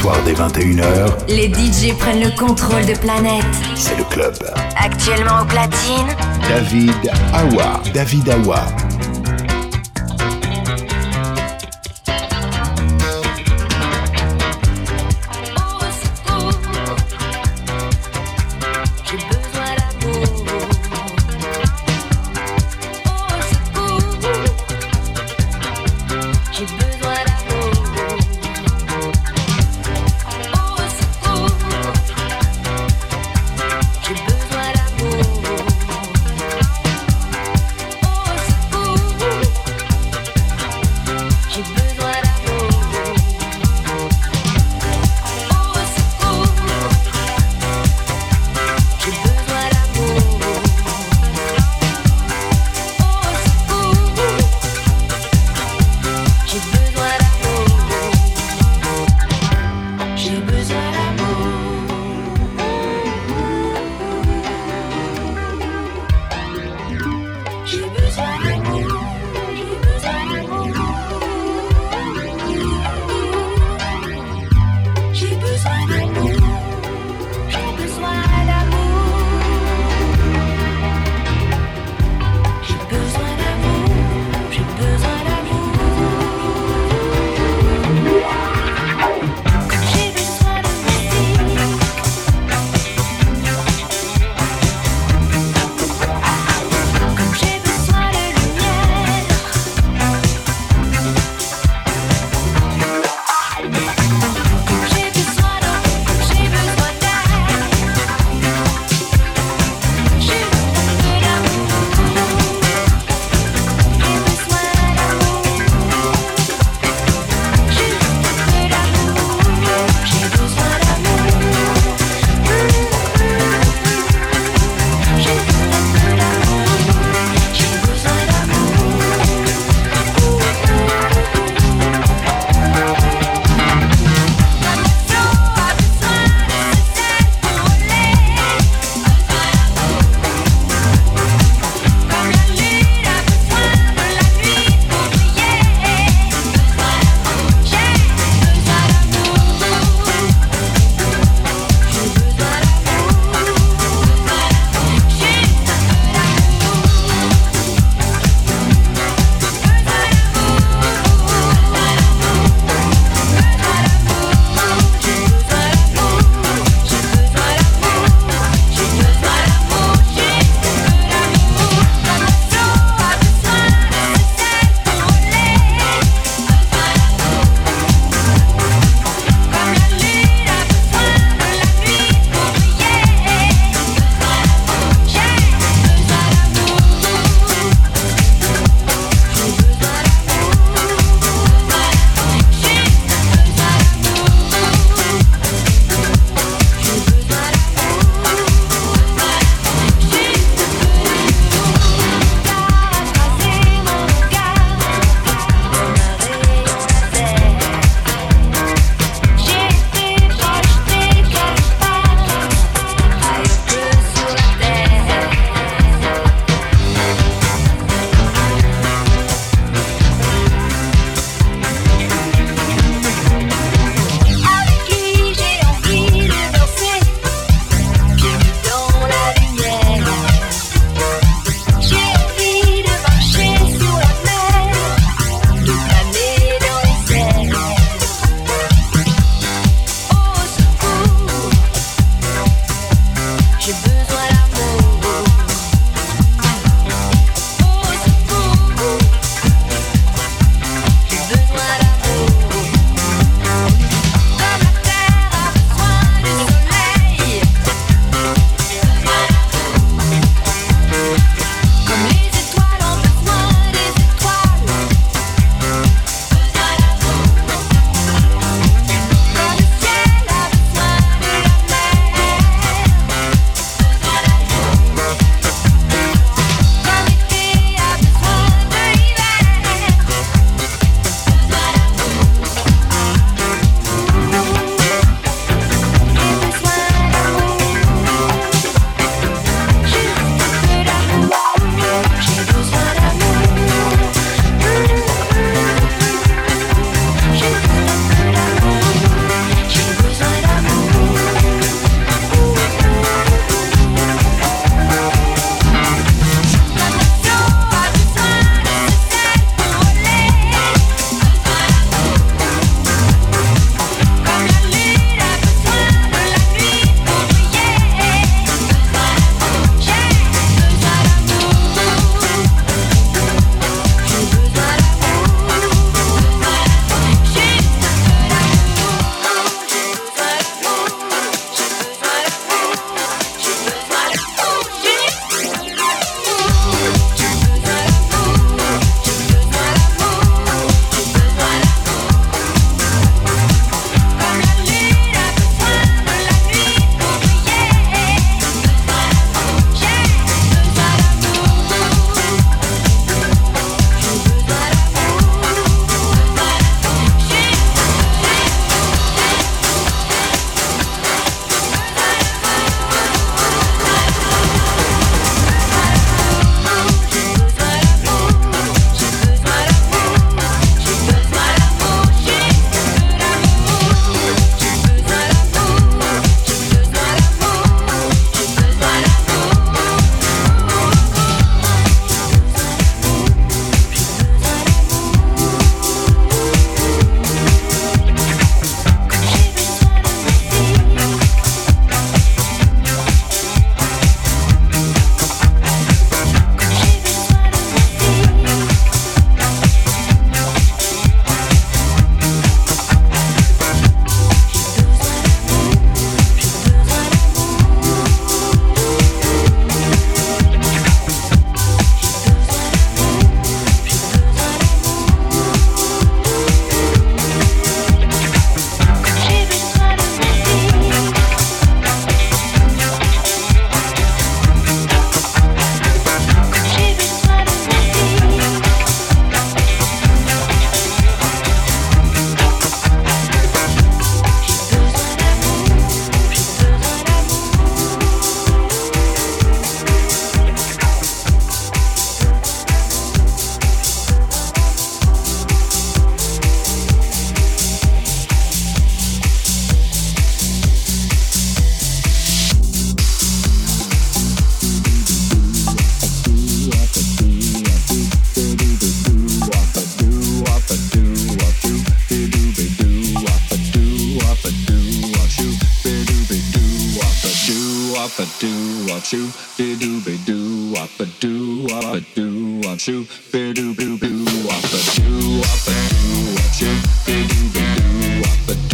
Soirs dès 21h, les DJ prennent le contrôle de Planète. C'est le club. Actuellement au platine, David Awa. David Awa.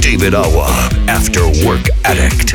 David Awa, after work addict.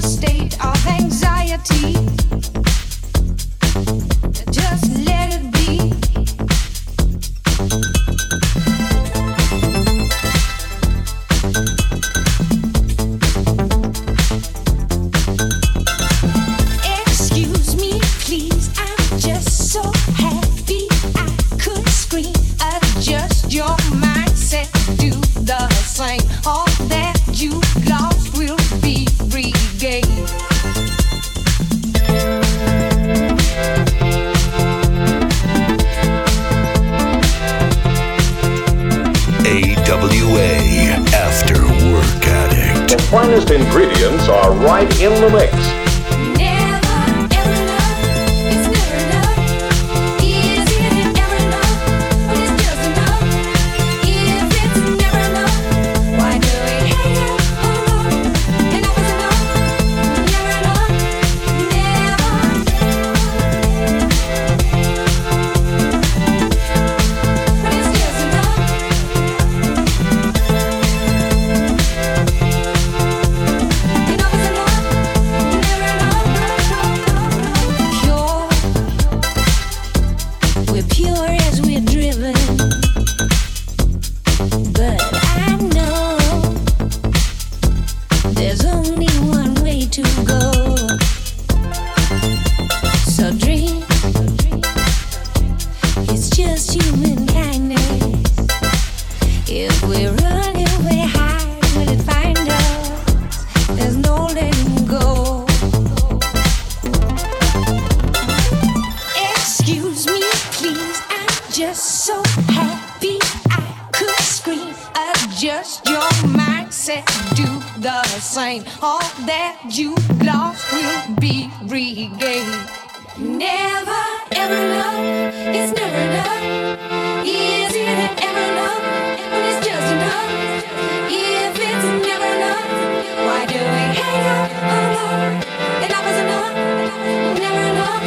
state of just your mindset. Do the same. All that you lost will be regained. Never ever enough. It's never enough. Is it ever enough? When it's just enough. If it's never enough, why do we hang up on love? Enough is enough. Never enough.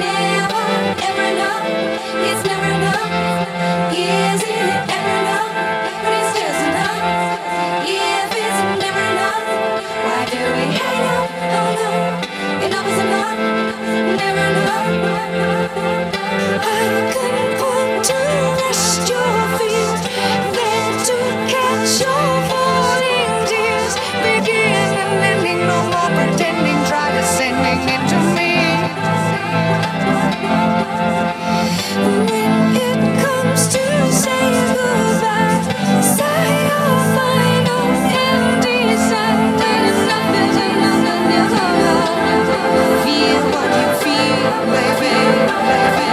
Never ever enough. It's never enough. Pretending, try descending into me. Baby,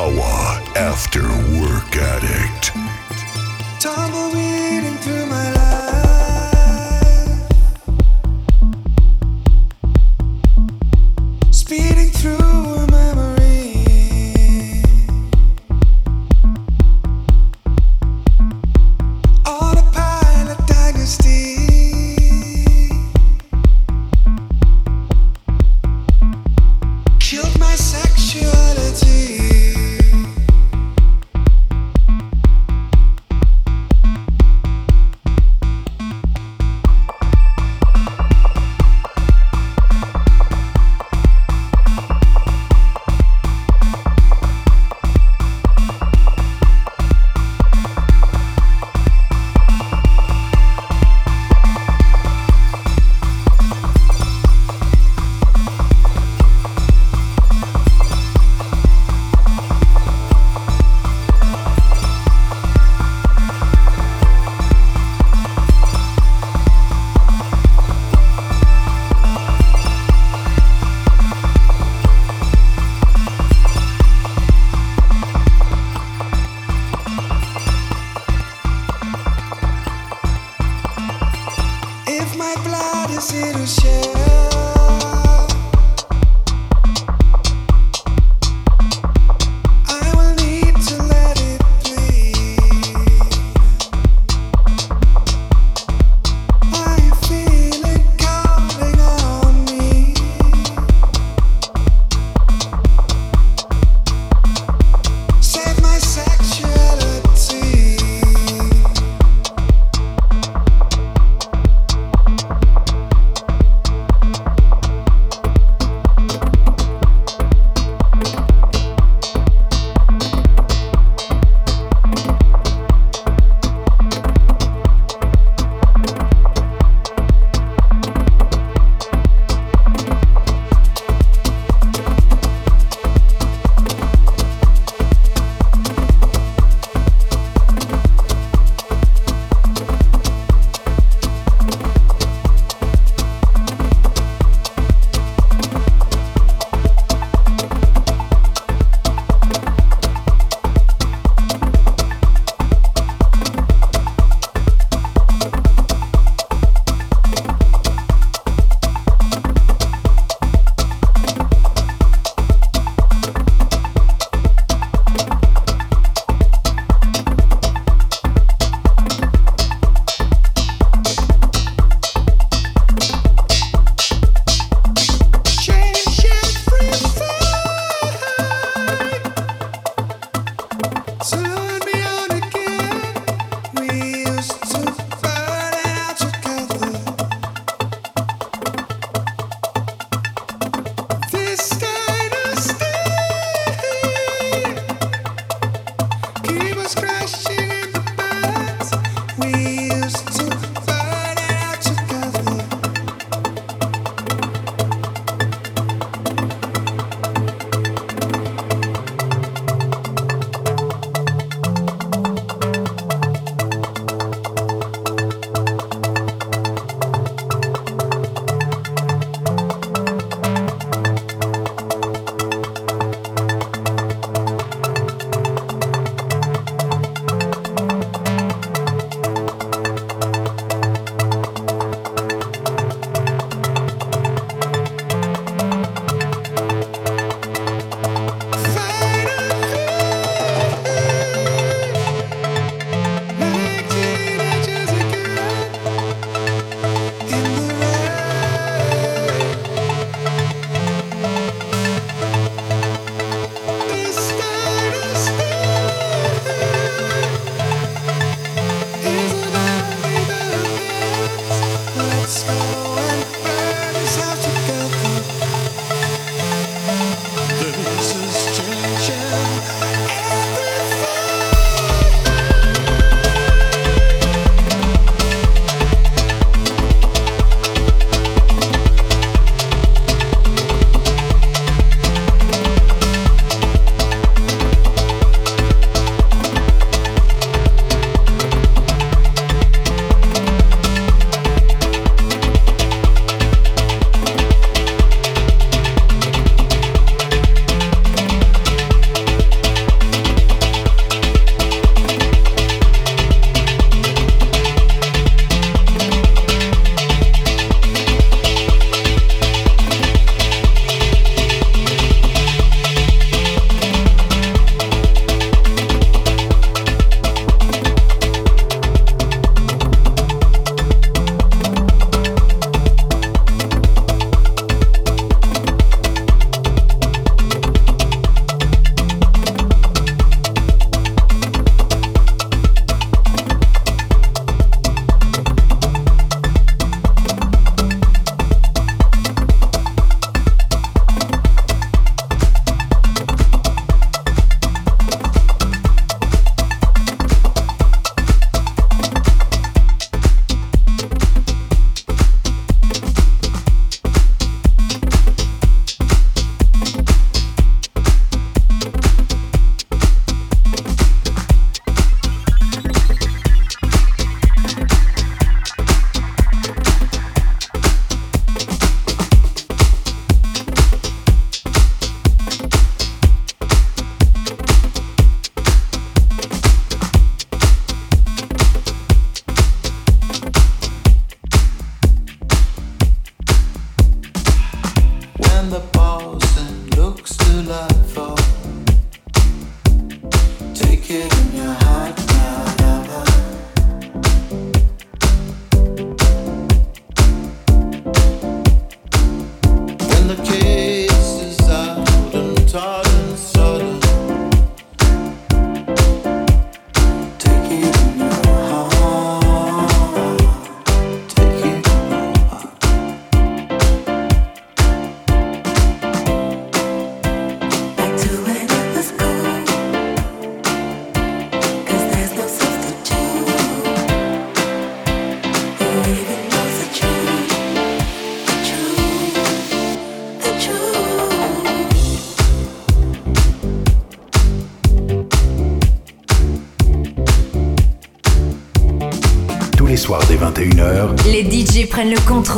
After Work Addict. Tumbleweeding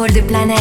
contrôle de Planète.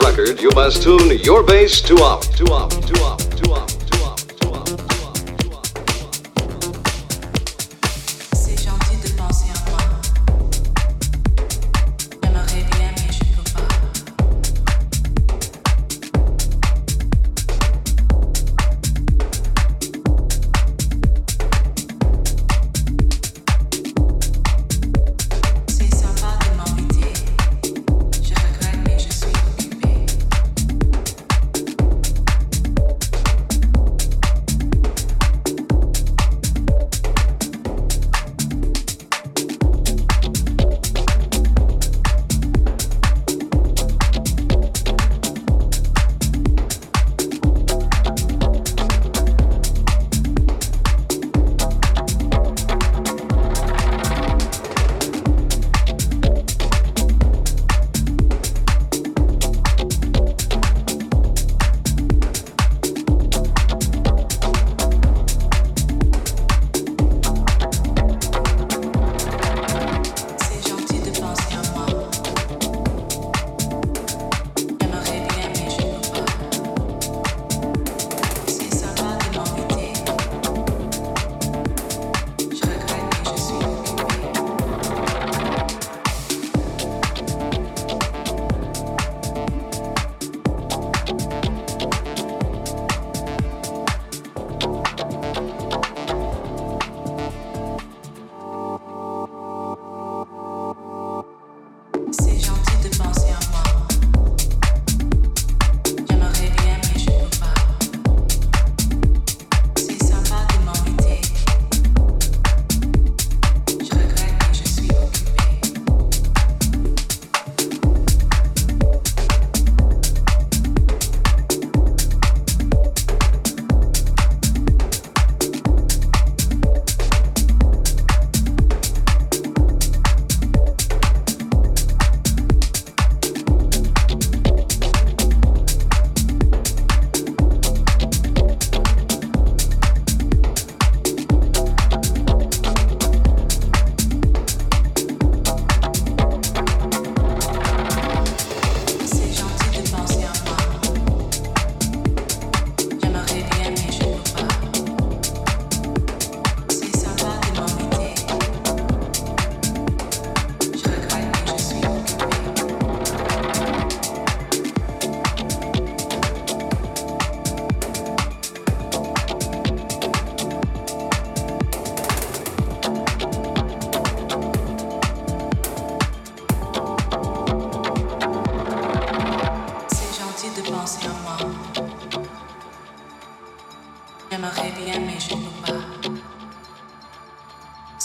record, you must tune your bass to up, to up.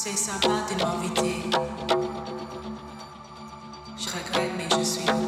C'est sympa de m'inviter. Je regrette, mais je suis.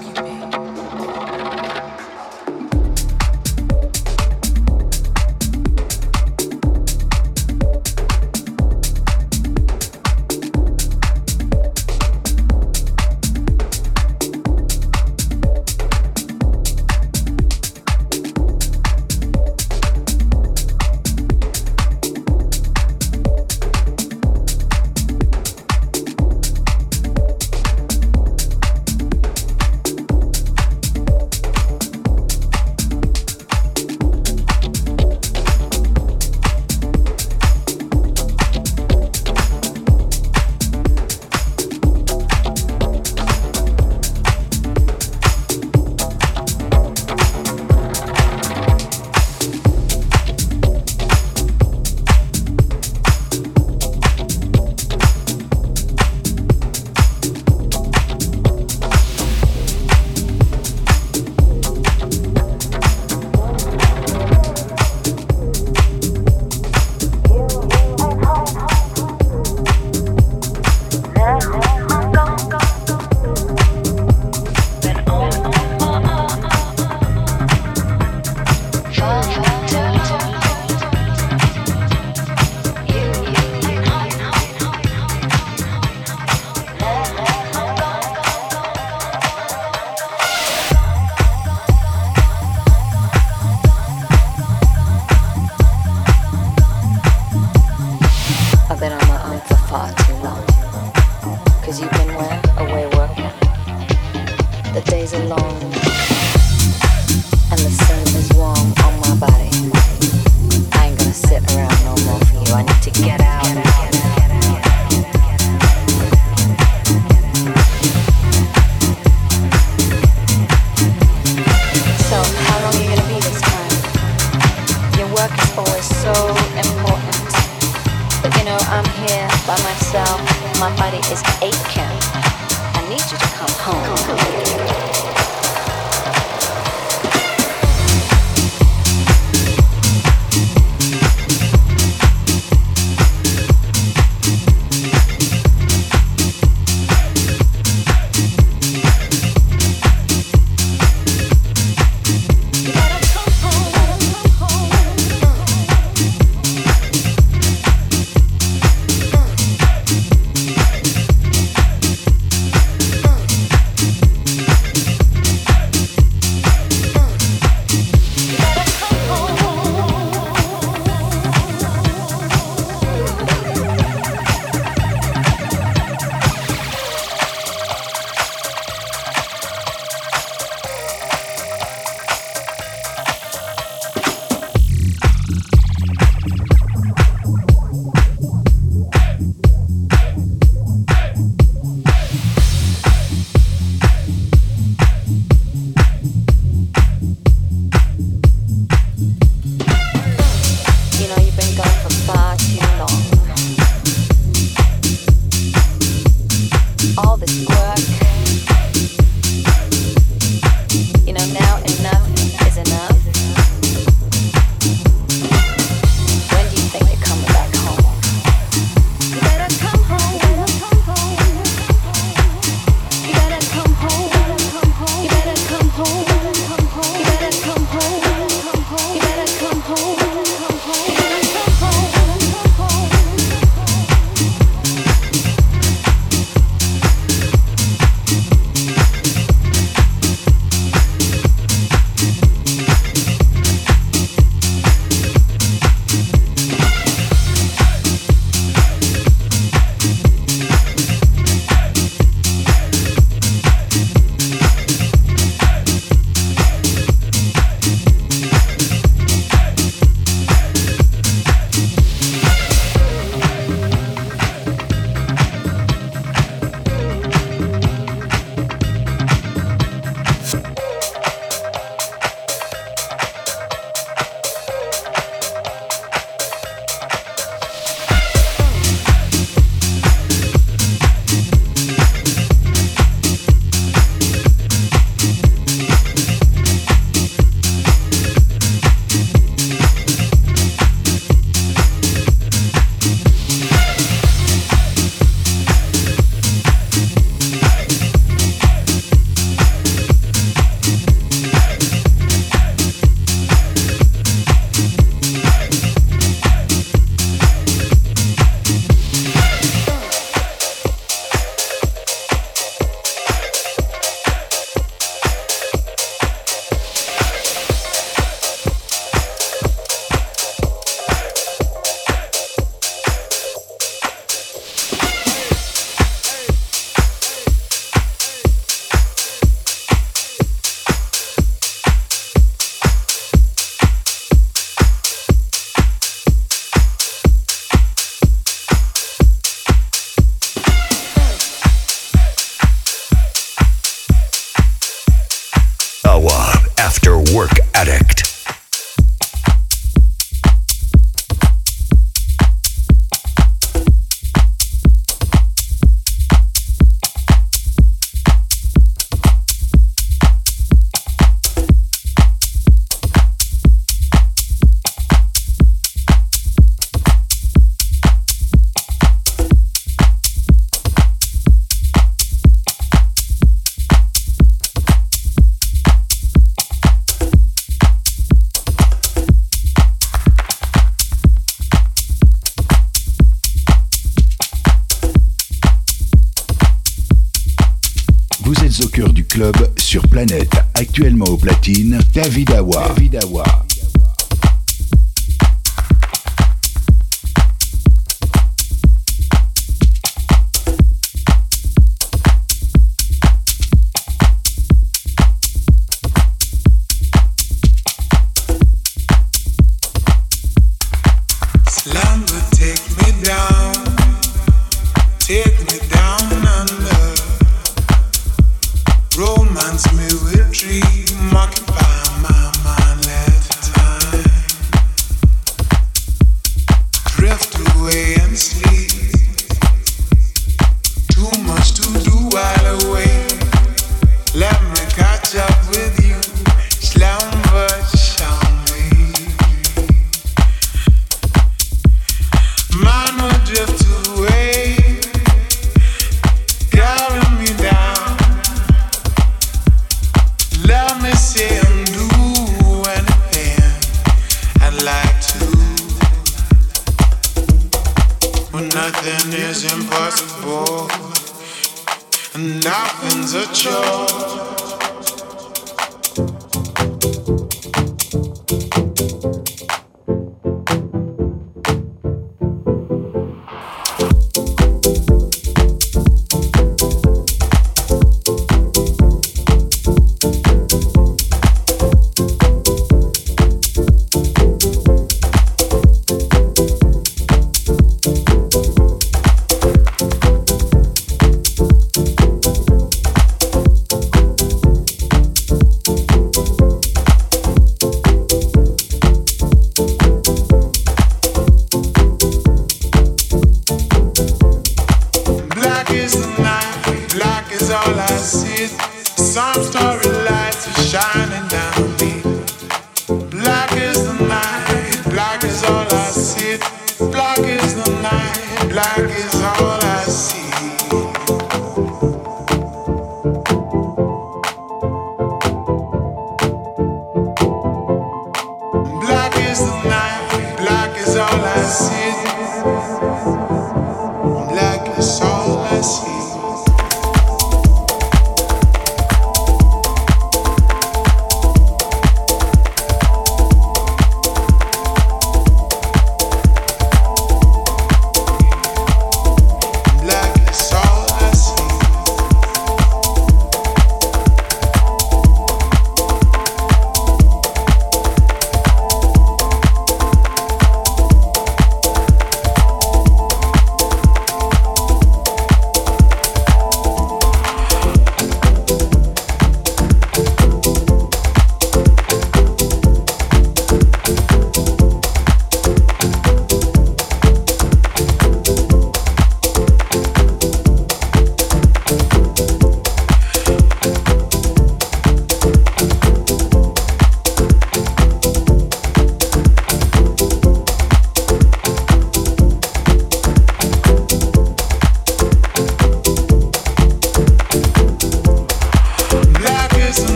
Actuellement au platine. David Awa.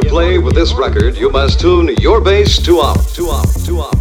To play with this record, you must tune your bass to up, to up, to up,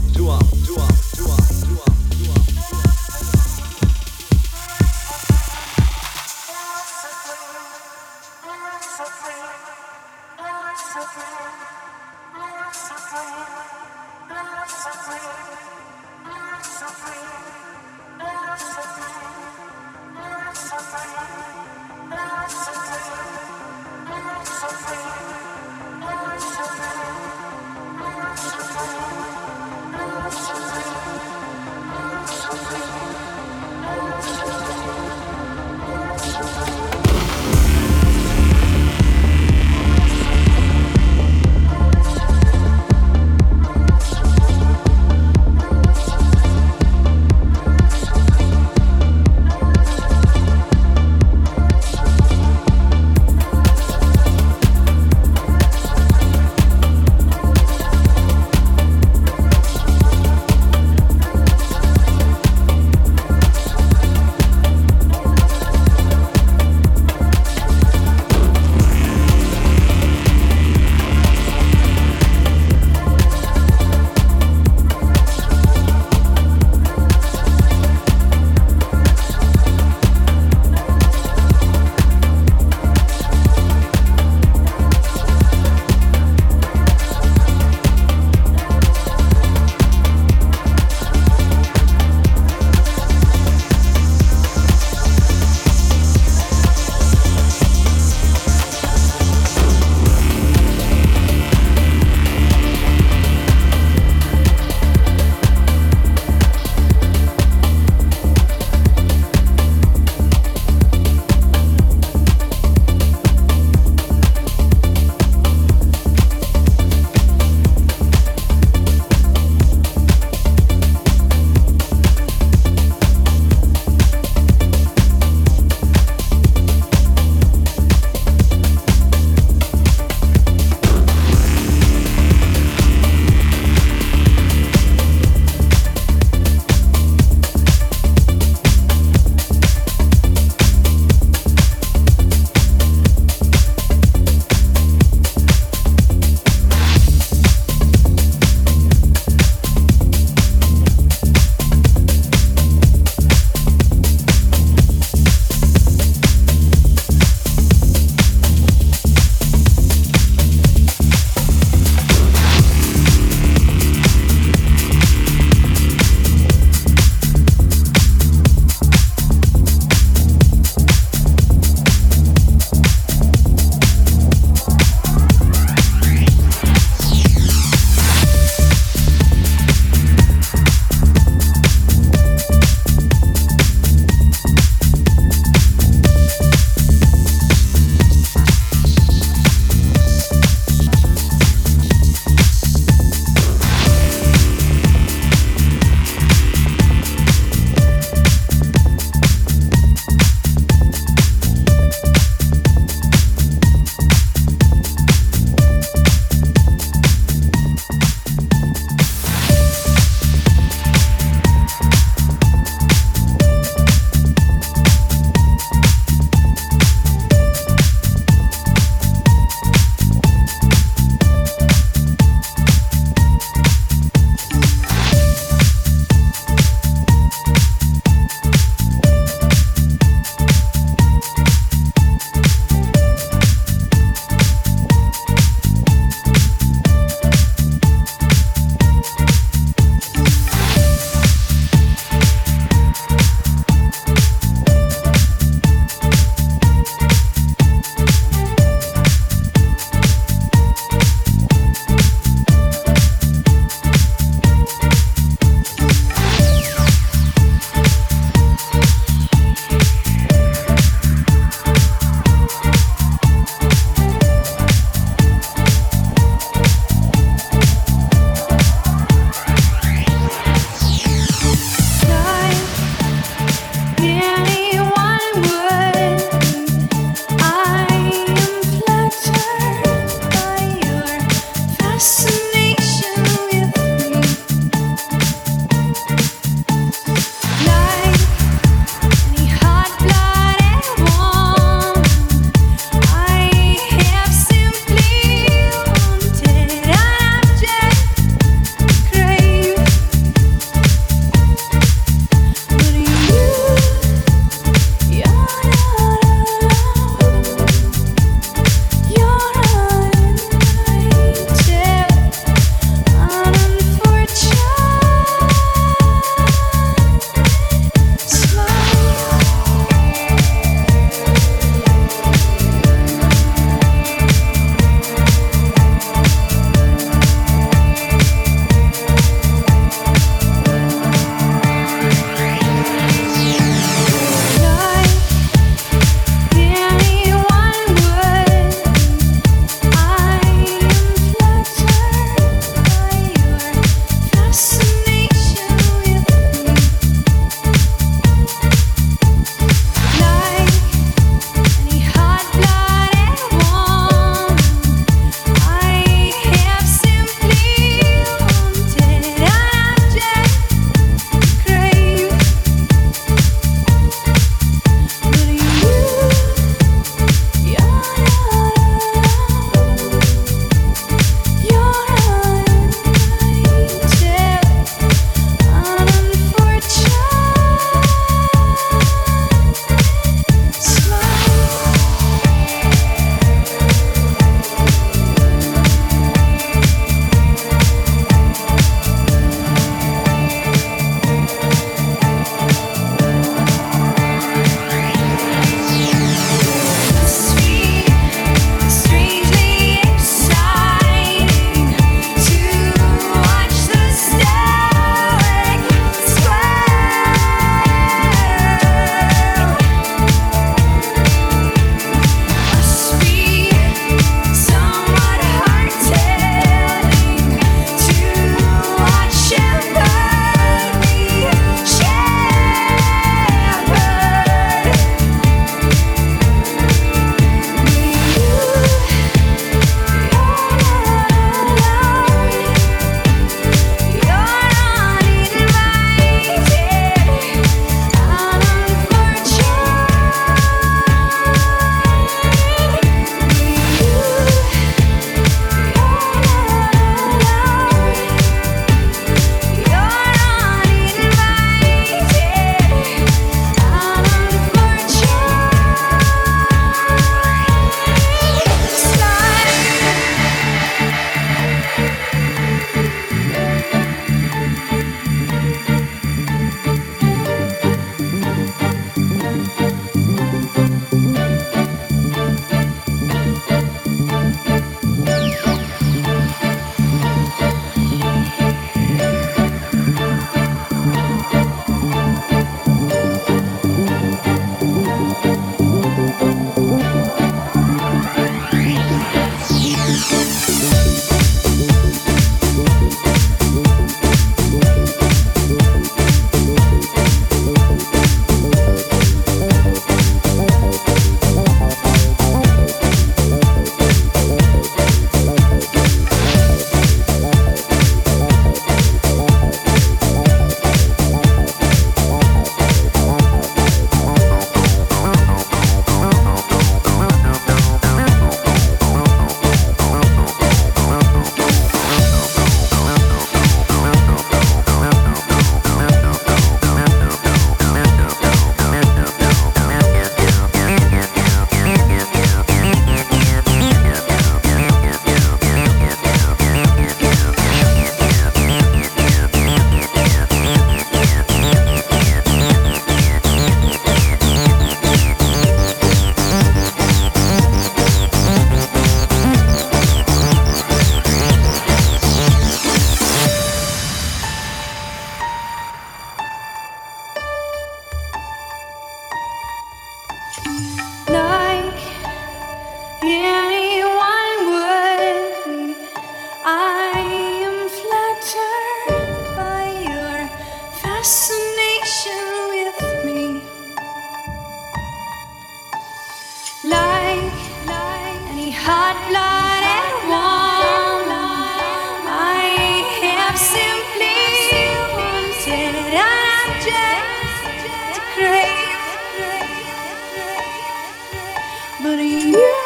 But you